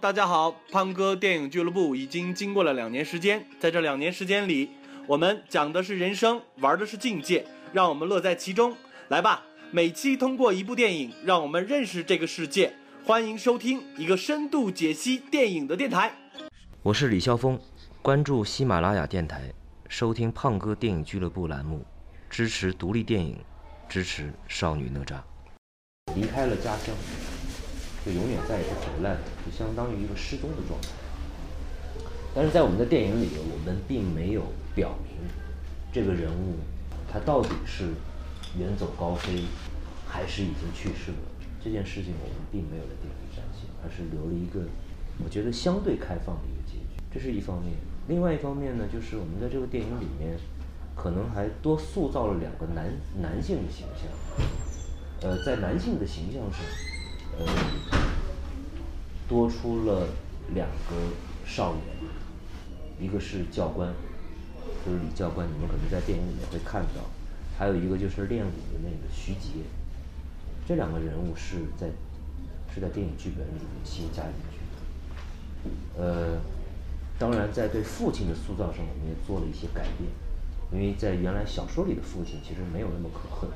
大家好，胖哥电影俱乐部已经经过了两年时间，在这两年时间里，我们讲的是人生，玩的是境界，让我们乐在其中。来吧，每期通过一部电影，让我们认识这个世界。欢迎收听一个深度解析电影的电台。我是李霄峰，关注喜马拉雅电台，收听胖哥电影俱乐部栏目，支持独立电影，支持少女哪吒。离开了家乡，就永远再也不回来了，就相当于一个失踪的状态。但是在我们的电影里，我们并没有表明这个人物他到底是远走高飞，还是已经去世了。这件事情我们并没有在电影里展现，而是留了一个我觉得相对开放的一个结局。这是一方面。另外一方面呢，就是我们在这个电影里面，可能还多塑造了两个男男性的形象。呃，在男性的形象上，呃，多出了两个少年，一个是教官，就是李教官，你们可能在电影里面会看到，还有一个就是练武的那个徐杰，这两个人物是在是在电影剧本里面新加进去的。呃，当然在对父亲的塑造上，我们也做了一些改变，因为在原来小说里的父亲其实没有那么可恨。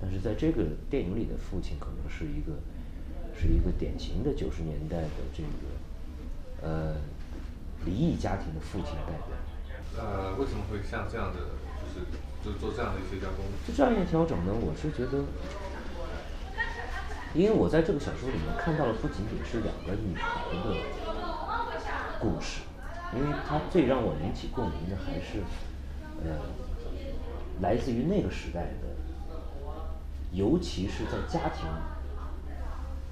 但是在这个电影里的父亲可能是一个，是一个典型的九十年代的这个，呃，离异家庭的父亲代表。呃，为什么会像这样的，就是就做这样的一些加工？就这样一调整呢？我是觉得，因为我在这个小说里面看到了不仅仅是两个女孩的故事，因为它最让我引起共鸣的还是，呃，来自于那个时代的。尤其是在家庭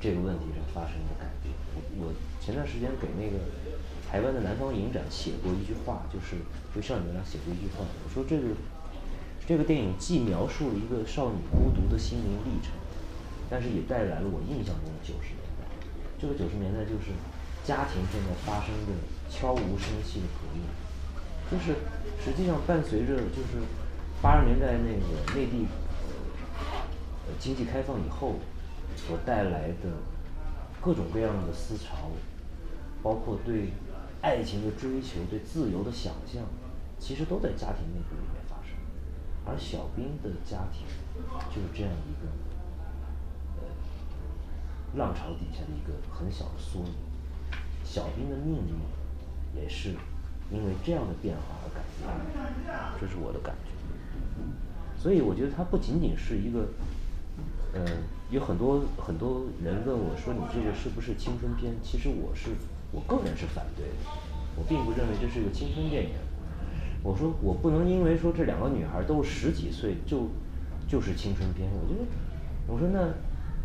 这个问题上发生的改变。我我前段时间给那个台湾的南方影展写过一句话，就是对少女们俩写过一句话。我说这个这个电影既描述了一个少女孤独的心灵历程，但是也带来了我印象中的九十年代。这个九十年代就是家庭正在发生着悄无声息的革命，就是实际上伴随着就是八十年代那个内地。经济开放以后所带来的各种各样的思潮，包括对爱情的追求、对自由的想象，其实都在家庭内部里面发生。而小兵的家庭就是这样一个呃浪潮底下的一个很小的缩影。小兵的命运也是因为这样的变化而改变的，这是我的感觉。所以我觉得它不仅仅是一个。嗯，有很多很多人问我说：“你这个是不是青春片？”其实我是，我个人是反对的。我并不认为这是一个青春电影。我说我不能因为说这两个女孩都十几岁就就是青春片。我觉得，我说那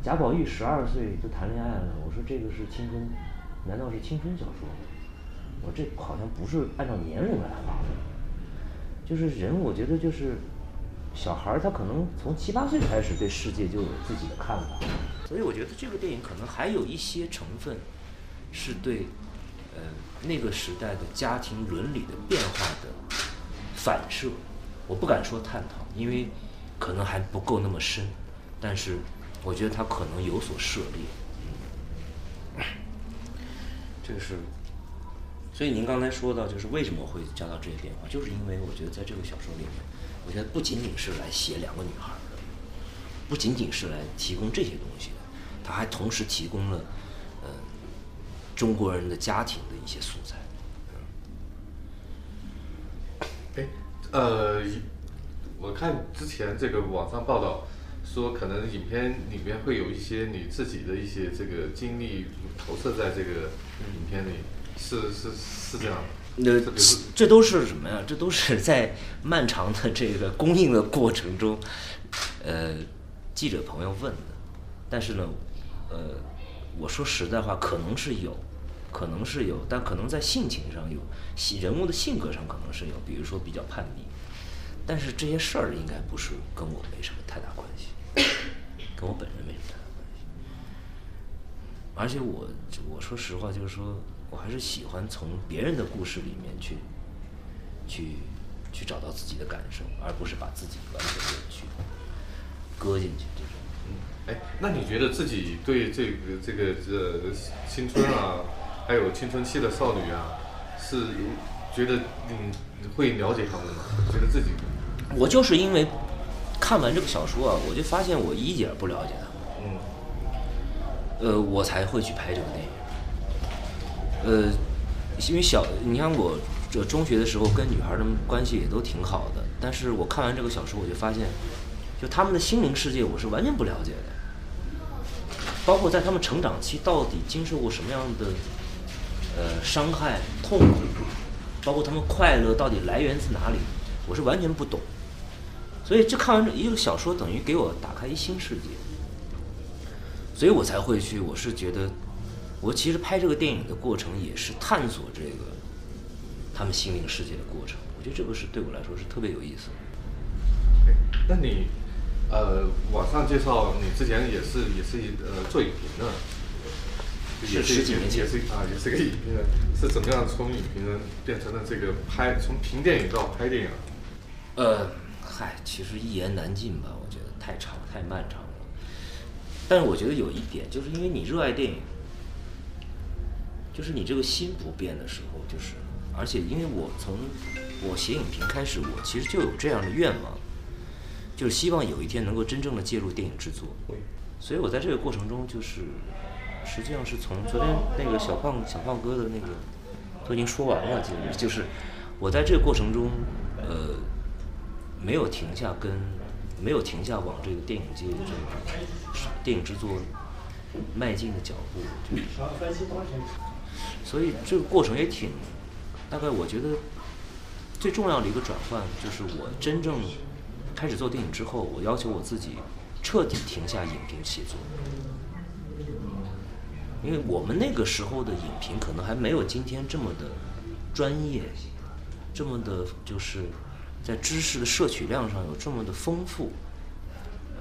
贾宝玉十二岁就谈恋爱了，我说这个是青春？难道是青春小说吗？我这好像不是按照年龄来划分。就是人，我觉得就是。小孩儿他可能从七八岁开始对世界就有自己的看法，所以我觉得这个电影可能还有一些成分，是对，呃那个时代的家庭伦理的变化的反射。我不敢说探讨，因为可能还不够那么深，但是我觉得他可能有所涉猎。这个是，所以您刚才说到就是为什么会加到这些变化，就是因为我觉得在这个小说里面。我觉得不仅仅是来写两个女孩的，不仅仅是来提供这些东西的，他还同时提供了，呃，中国人的家庭的一些素材。哎，呃，我看之前这个网上报道说，可能影片里面会有一些你自己的一些这个经历投射在这个影片里，是是是这样。那这都是什么呀？这都是 在漫长的这个供应的过程中，呃，记者朋友问的。但是呢，呃，我说实在话，可能是有，可能是有，但可能在性情上有，人物的性格上可能是有，比如说比较叛逆。但是这些事儿应该不是跟我没什么太大关系，跟我本人没什么太大关系。而且我我说实话，就是说。我还是喜欢从别人的故事里面去，去，去找到自己的感受，而不是把自己完全的去搁进去这种。嗯，哎，那你觉得自己对这个这个这青春啊，还有青春期的少女啊，是觉得嗯会了解他们吗？觉得自己我就是因为看完这个小说啊，我就发现我一点儿不了解他们。嗯呃，我才会去拍这个电影。呃，因为小，你看我这中学的时候跟女孩儿的关系也都挺好的，但是我看完这个小说，我就发现，就他们的心灵世界我是完全不了解的，包括在他们成长期到底经受过什么样的呃伤害、痛苦，包括他们快乐到底来源自哪里，我是完全不懂。所以这看完这一个小说，等于给我打开一新世界。所以我才会去。我是觉得，我其实拍这个电影的过程也是探索这个他们心灵世界的过程。我觉得这个是对我来说是特别有意思那你呃网上介绍你之前也是也是呃做影评的，也是十几年前也是啊也是个影评人，是怎么样从影评人变成了这个拍从评电影到拍电影？呃，嗨，其实一言难尽吧，我觉得太长太漫长了。但是我觉得有一点，就是因为你热爱电影，就是你这个心不变的时候，就是，而且因为我从我写影评开始，我其实就有这样的愿望，就是希望有一天能够真正的介入电影制作。所以我在这个过程中，就是实际上是从昨天那个小胖小胖哥的那个都已经说完了，就是就是我在这个过程中，呃，没有停下跟没有停下往这个电影界这个电影制作迈进的脚步，就是所以这个过程也挺，大概我觉得最重要的一个转换，就是我真正开始做电影之后，我要求我自己彻底停下影评写作。因为我们那个时候的影评可能还没有今天这么的专业，这么的，就是在知识的摄取量上有这么的丰富。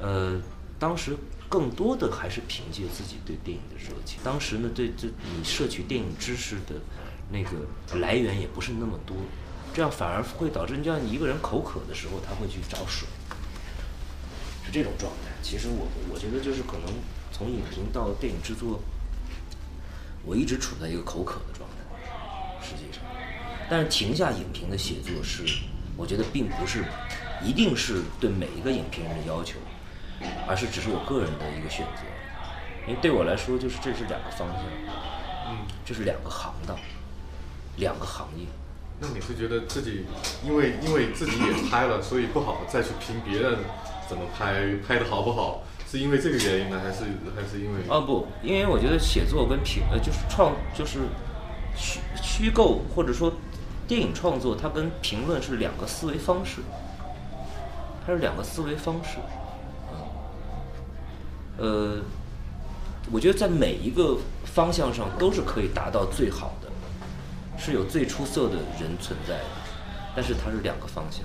呃，当时更多的还是凭借自己对电影的热情。当时呢，对这你摄取电影知识的那个来源也不是那么多，这样反而会导致，你像你一个人口渴的时候，他会去找水，是这种状态。其实我我觉得就是可能从影评到电影制作。我一直处在一个口渴的状态，实际上，但是停下影评的写作是，我觉得并不是，一定是对每一个影评人的要求，而是只是我个人的一个选择，因为对我来说，就是这是两个方向，嗯，这是两个行当，两个行业。那你是觉得自己因为因为自己也拍了，所以不好再去评别人怎么拍，拍的好不好？是因为这个原因呢，还是还是因为？啊不，因为我觉得写作跟评呃就是创就是虚虚构或者说电影创作，它跟评论是两个思维方式，它是两个思维方式，嗯，呃，我觉得在每一个方向上都是可以达到最好的，是有最出色的人存在的，但是它是两个方向，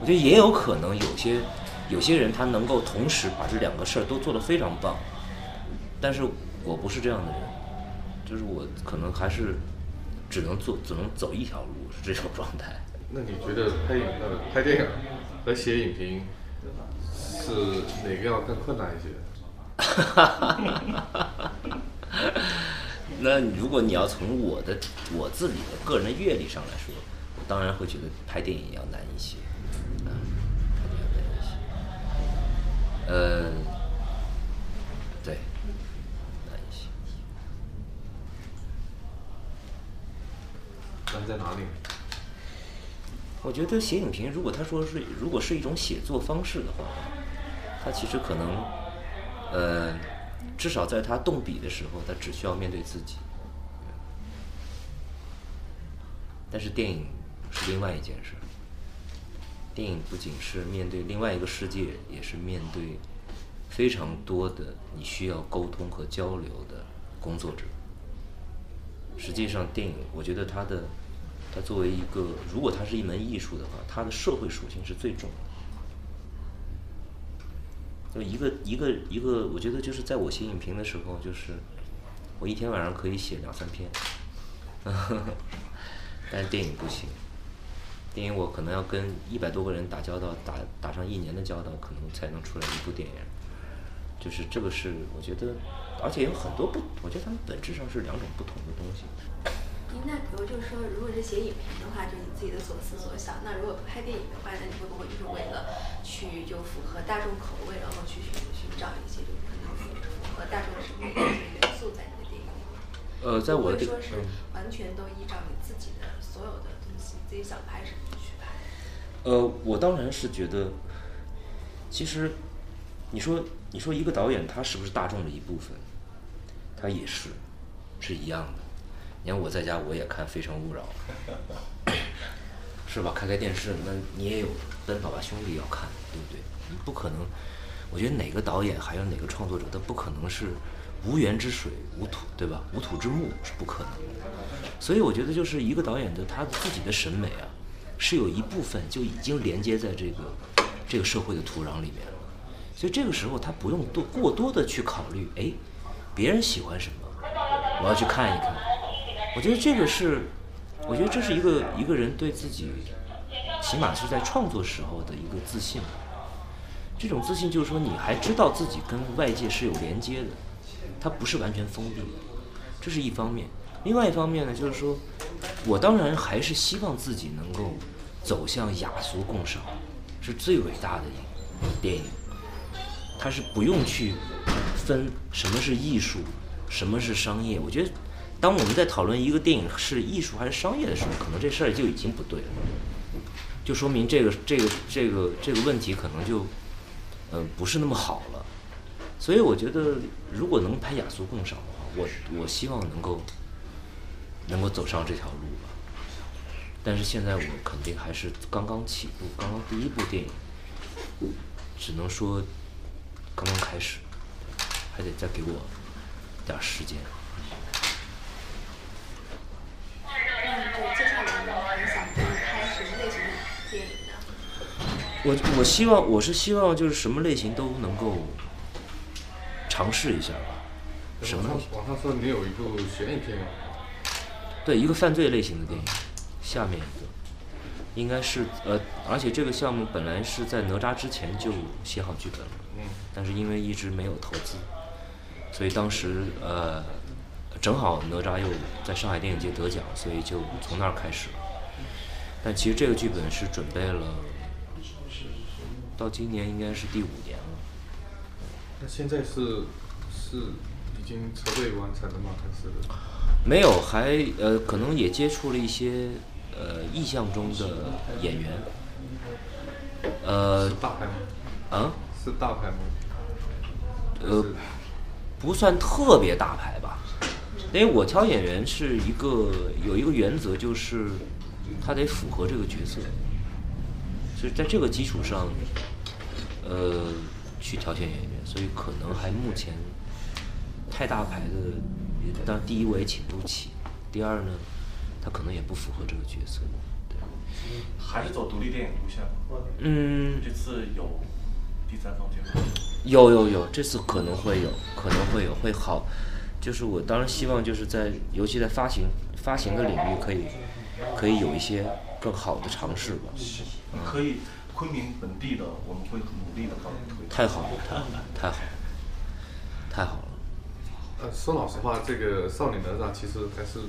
我觉得也有可能有些。有些人他能够同时把这两个事儿都做得非常棒，但是我不是这样的人，就是我可能还是只能做，只能走一条路，是这种状态。那你觉得拍影呃拍电影和写影评是哪个要更困难一些？那如果你要从我的我自己的个人的阅历上来说，我当然会觉得拍电影要难一些。呃，对，难一些。难在哪里？我觉得写影评，如果他说是如果是一种写作方式的话，他其实可能，呃，至少在他动笔的时候，他只需要面对自己。但是电影是另外一件事。电影不仅是面对另外一个世界，也是面对非常多的你需要沟通和交流的工作者。实际上，电影我觉得它的，它作为一个，如果它是一门艺术的话，它的社会属性是最重的。就一个一个一个，我觉得就是在我写影评的时候，就是我一天晚上可以写两三篇，但是电影不行。电影我可能要跟一百多个人打交道，打打上一年的交道，可能才能出来一部电影。就是这个是我觉得而且有很多不，我觉得他们本质上是两种不同的东西。那比如就是说，如果是写影评的话，就你自己的所思所想；那如果拍电影的话，那你会不会就是为了去就符合大众口味，然后去寻寻找一些就可能符合大众审美的一些元素在你的电影里？呃，在我的会说是嗯完全都依照你自己的所有的东西，自己想拍什么就去拍。呃，我当然是觉得，其实你说你说一个导演他是不是大众的一部分，他也是是一样的。你看我在家我也看《非诚勿扰》，是吧？开开电视，那你也有《奔跑吧兄弟》要看，对不对？你不可能，我觉得哪个导演还有哪个创作者，他不可能是无源之水无土，对吧？无土之木是不可能。所以我觉得就是一个导演的他自己的审美啊，是有一部分就已经连接在这个这个社会的土壤里面了。所以这个时候他不用多过多的去考虑，哎，别人喜欢什么，我要去看一看。我觉得这个是，我觉得这是一个一个人对自己，起码是在创作时候的一个自信。这种自信就是说，你还知道自己跟外界是有连接的，它不是完全封闭的，这是一方面。另外一方面呢，就是说，我当然还是希望自己能够走向雅俗共赏，是最伟大的一电影。它是不用去分什么是艺术，什么是商业。我觉得，当我们在讨论一个电影是艺术还是商业的时候，可能这事儿就已经不对了，就说明这个这个这个这个问题可能就，嗯、不是那么好了。所以我觉得，如果能拍雅俗共赏的话，我我希望能够能够走上这条路吧。但是现在我肯定还是刚刚起步，刚刚第一部电影，只能说刚刚开始，还得再给我点时间。那就接下来呢，你想就是拍什么类型的电影呢？我我希望我是希望就是什么类型都能够尝试一下吧。什么网？上说你有一部悬疑片吗，对，一个犯罪类型的电影，下面一个应该是呃，而且这个项目本来是在哪吒之前就写好剧本了，嗯，但是因为一直没有投资，所以当时呃，正好哪吒又在上海电影节得奖，所以就从那儿开始了。但其实这个剧本是准备了，到今年应该是第五年了。那现在是是已经筹备完成了吗？还是没有，还呃，可能也接触了一些呃意象中的演员，呃是大牌吗？啊是大牌吗？呃，不算特别大牌吧，因为我挑演员是一个有一个原则，就是他得符合这个角色，所以在这个基础上，呃，去挑选演员，所以可能还目前太大牌的，当然第一我也请不起，第二呢，他可能也不符合这个角色，对，还是走独立电影路线吗？嗯，这次有第三方介入。有有有，这次可能会有，可能会有，会好。就是我当然希望就是在，尤其在发行发行的领域，可以可以有一些更好的尝试吧。可以，昆明本地的我们会努力的帮你推。太好了，太好了，太好了，太好了。呃，说老实话，这个《少女哪吒》其实还是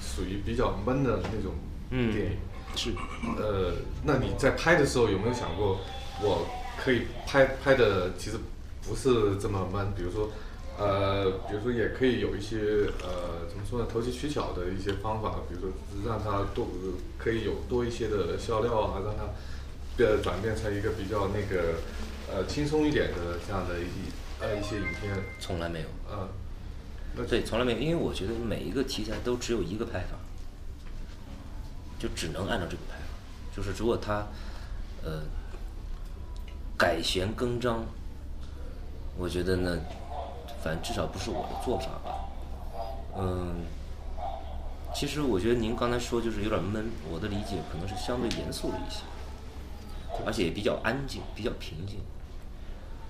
属于比较闷的那种嗯电影。是，呃，那你在拍的时候有没有想过，我可以拍拍的其实不是这么闷？比如说，呃，比如说也可以有一些呃怎么说呢，投机取巧的一些方法，比如说让它多可以有多一些的笑料啊，让它变转变成一个比较那个呃轻松一点的这样的一呃一些影片，从来没有。呃，那对，从来没有，因为我觉得每一个题材都只有一个拍法，就只能按照这个拍法。就是如果他呃改弦更张，我觉得呢，反正至少不是我的做法吧。嗯，其实我觉得您刚才说就是有点闷，我的理解可能是相对严肃了一些，而且也比较安静，比较平静。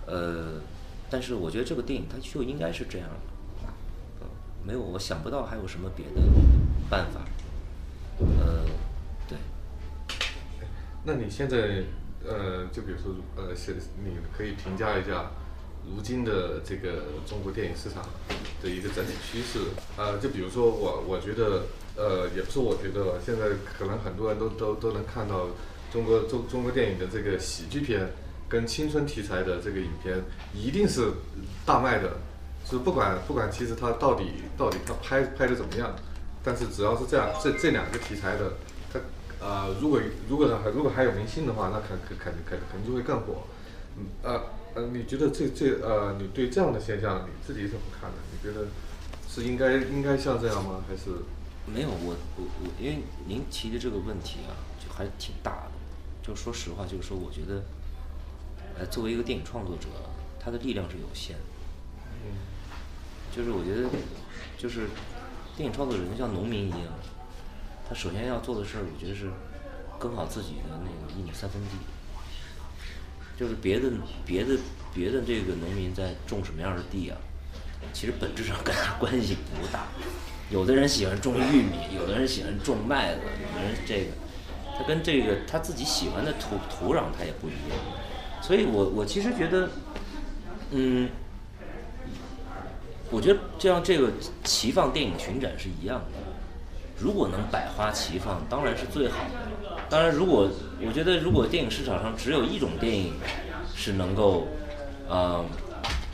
呃，但是我觉得这个电影它就应该是这样的。嗯，没有，我想不到还有什么别的办法。呃，对，那你现在呃，就比如说呃，是你可以评价一下如今的这个中国电影市场的一个整体趋势。呃，就比如说我，我觉得，呃，也不是我觉得吧，现在可能很多人都都都能看到中国中中国电影的这个喜剧片跟青春题材的这个影片一定是大卖的，是不管不管其实它到底到底它拍拍的怎么样，但是只要是这样这这两个题材的，它呃如果如果还如果还有明星的话，那肯肯肯肯肯定就会更火。嗯呃呃，你觉得这这呃，你对这样的现象你自己怎么看呢？你觉得是应该应该像这样吗？还是没有，我我我，因为您提的这个问题啊，就还挺大的。就说实话，就是说，我觉得，呃，作为一个电影创作者，他的力量是有限的。嗯就是我觉得，就是电影创作者就像农民一样，他首先要做的事儿，我觉得是耕好自己的那个一亩三分地。就是别的别的别的这个农民在种什么样的地啊，其实本质上跟他关系不大。有的人喜欢种玉米，有的人喜欢种麦子，有的人这个，他跟这个他自己喜欢的土土壤他也不一样。所以我我其实觉得，嗯，我觉得就像这个齐放电影巡展是一样的。如果能百花齐放，当然是最好的。当然，如果我觉得如果电影市场上只有一种电影是能够，呃，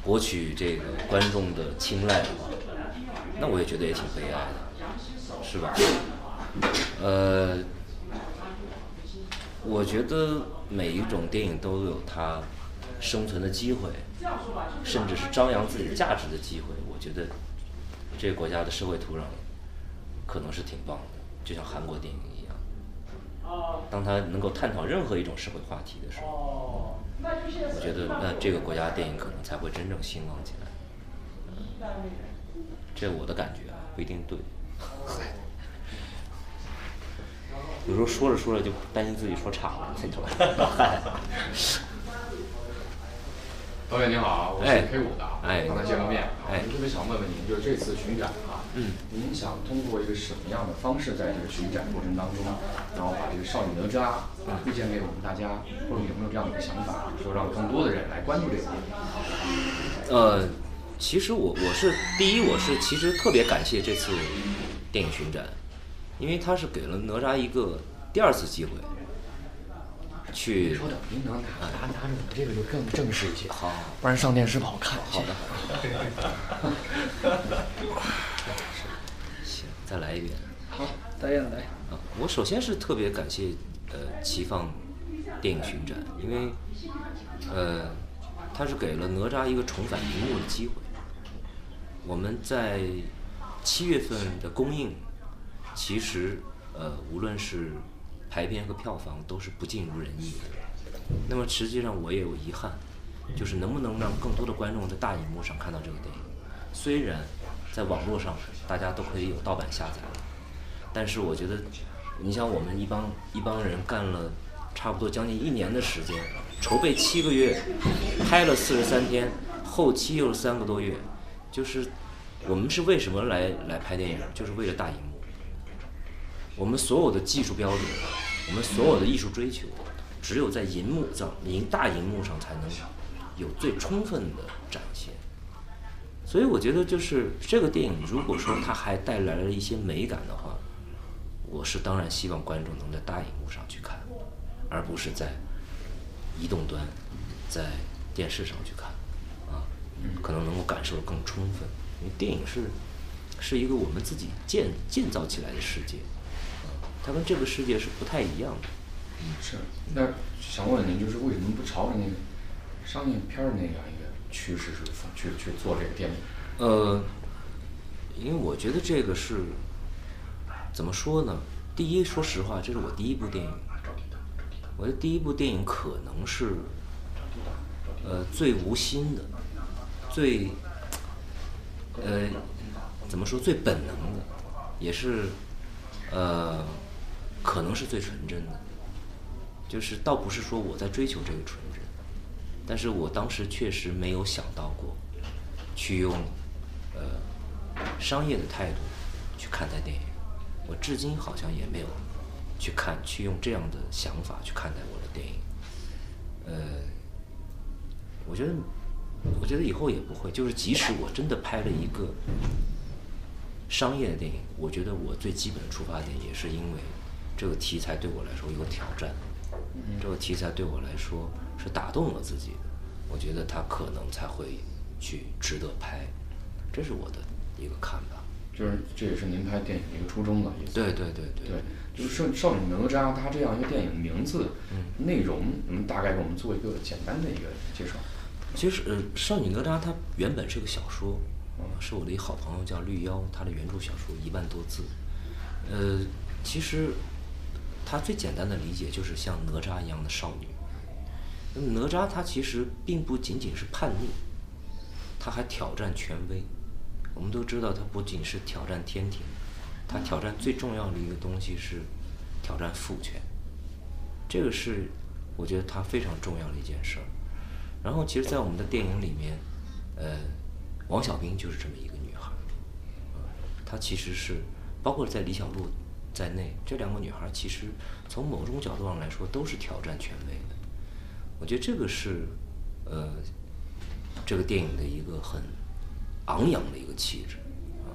博取这个观众的青睐的话，那我也觉得也挺悲哀的，是吧？呃，我觉得每一种电影都有它生存的机会，甚至是张扬自己价值的机会。我觉得这个国家的社会土壤可能是挺棒的，就像韩国电影。当他能够探讨任何一种社会话题的时候，我觉得那这个国家的电影可能才会真正兴旺起来。这我的感觉啊，不一定对。有时候说着说着就担心自己说岔了，那种。导演您好，我是哎。K 五的，哎。刚才见过面，哎。我特别想问问您，就是这次巡展啊，嗯，您想通过一个什么样的方式，在这个巡展过程当中，然后把这个少女哪吒啊推荐给我们大家，或者有没有这样的一个想法，说让更多的人来关注这个电影？呃，其实我我是第一，我是其实特别感谢这次电影巡展，因为它是给了哪吒一个第二次机会，去稍等，您能拿拿拿着我这个就更正式一些，好，不然上电视不好看。好的，行，再来一遍。好，导演来。啊，我首先是特别感谢呃齐放电影巡展，因为呃他是给了哪吒一个重返荧幕的机会。我们在七月份的公映，其实呃无论是排片和票房都是不尽如人意的。那么实际上我也有遗憾，就是能不能让更多的观众在大荧幕上看到这个电影。虽然在网络上大家都可以有盗版下载了，但是我觉得，你像我们一帮一帮人干了差不多将近一年的时间，筹备七个月，拍了四十三天，后期又是三个多月，就是我们是为什么来来拍电影？就是为了大荧幕。我们所有的技术标准，我们所有的艺术追求，只有在银幕上、银大银幕上才能有最充分的展现。所以我觉得，就是这个电影，如果说它还带来了一些美感的话，我是当然希望观众能在大荧幕上去看，而不是在移动端、在电视上去看，啊，可能能够感受得更充分。因为电影是是一个我们自己建建造起来的世界，它跟这个世界是不太一样的。是，那想问您，就是为什么不朝着那个商业片儿那样一个趋势是去去做这个电影？呃，因为我觉得这个是怎么说呢？第一，说实话，这是我第一部电影。我的第一部电影可能是呃最无心的，最呃怎么说最本能的，也是呃可能是最纯真的。就是倒不是说我在追求这个纯真，但是我当时确实没有想到过去用呃商业的态度去看待电影。我至今好像也没有去看去用这样的想法去看待我的电影。呃，我觉得我觉得以后也不会，就是即使我真的拍了一个商业的电影，我觉得我最基本的出发点也是因为这个题材对我来说有挑战，这个题材对我来说是打动了自己的，我觉得它可能才会去值得拍，这是我的一个看法。就是这也是您拍电影的一个初衷了，意思。对对对对对，就是少少女哪吒，它这样一个电影名字、内容，能大概给我们做一个简单的一个介绍？其实，呃，《少女哪吒》它原本是个小说，呃是我的一好朋友叫绿妖，他的原著小说一万多字。呃，其实她最简单的理解就是像哪吒一样的少女。哪吒她其实并不仅仅是叛逆，她还挑战权威。我们都知道，她不仅是挑战天庭，她挑战最重要的一个东西是挑战父权。这个是我觉得她非常重要的一件事儿。然后，其实，在我们的电影里面，呃，王小兵就是这么一个女孩儿，她其实是包括在李小璐在内，这两个女孩其实从某种角度上来说都是挑战权威的。我觉得这个是呃这个电影的一个很昂扬的一个气质啊，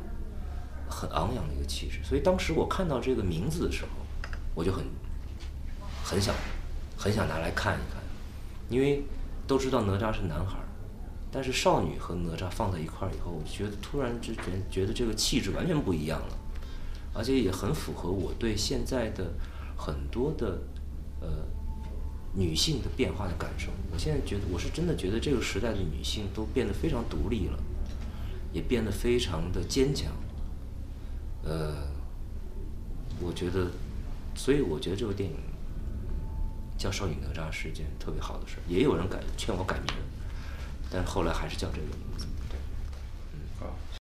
很昂扬的一个气质。所以当时我看到这个名字的时候，我就很很想很想拿来看一看，因为都知道哪吒是男孩儿，但是少女和哪吒放在一块儿以后，我觉得突然之间觉得这个气质完全不一样了，而且也很符合我对现在的很多的呃女性的变化的感受。我现在觉得，我是真的觉得这个时代的女性都变得非常独立了，也变得非常的坚强。呃，我觉得，所以我觉得这部电影叫《少女哪吒》是一件特别好的事儿。也有人改劝我改名，但后来还是叫这个名字。